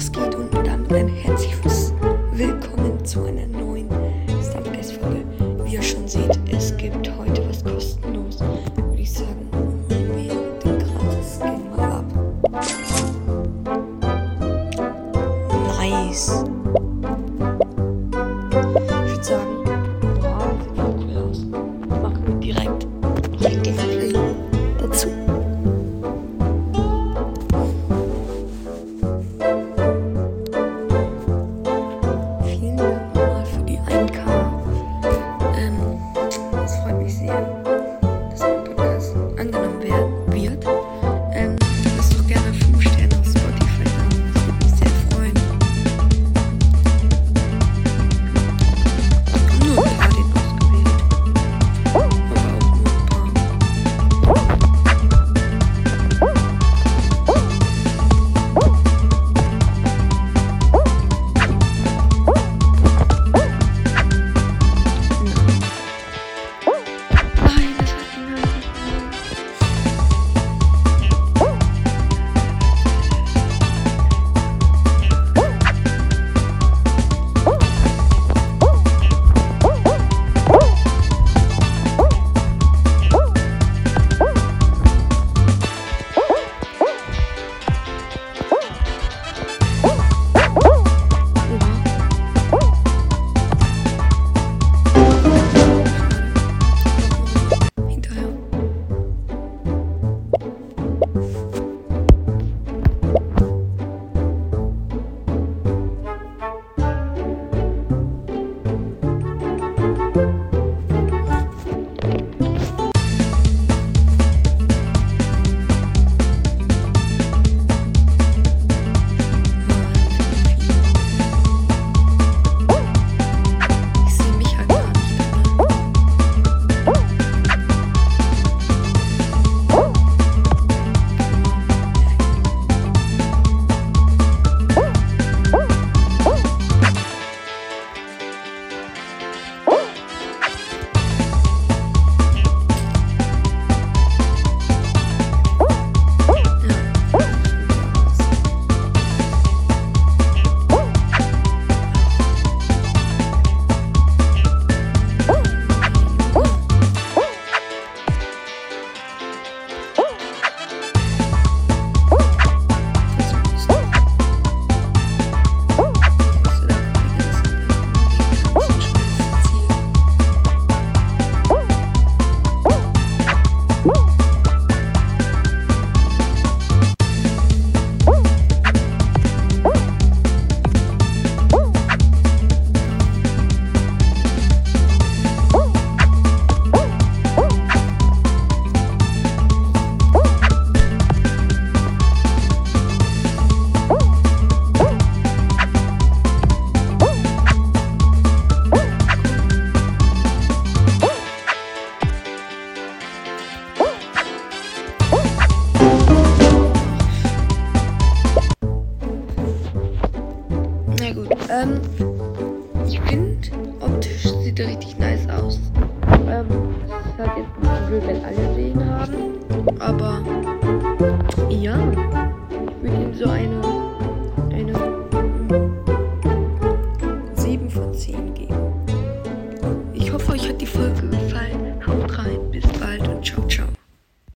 was geht und damit ein herzliches Willkommen zu einer neuen Stumpcast-Folge. Wie ihr schon seht, es gibt heute was kostenlos. Würde ich sagen, holen wir den gratis Skin mal ab. Nice. sieht richtig nice aus. Ähm, ich sag jetzt nicht blöd, wenn alle den haben. Aber ja, ich würde ihm so eine, eine 7 von 10 geben. Ich hoffe, euch hat die Folge gefallen. Haut rein, bis bald und ciao, ciao.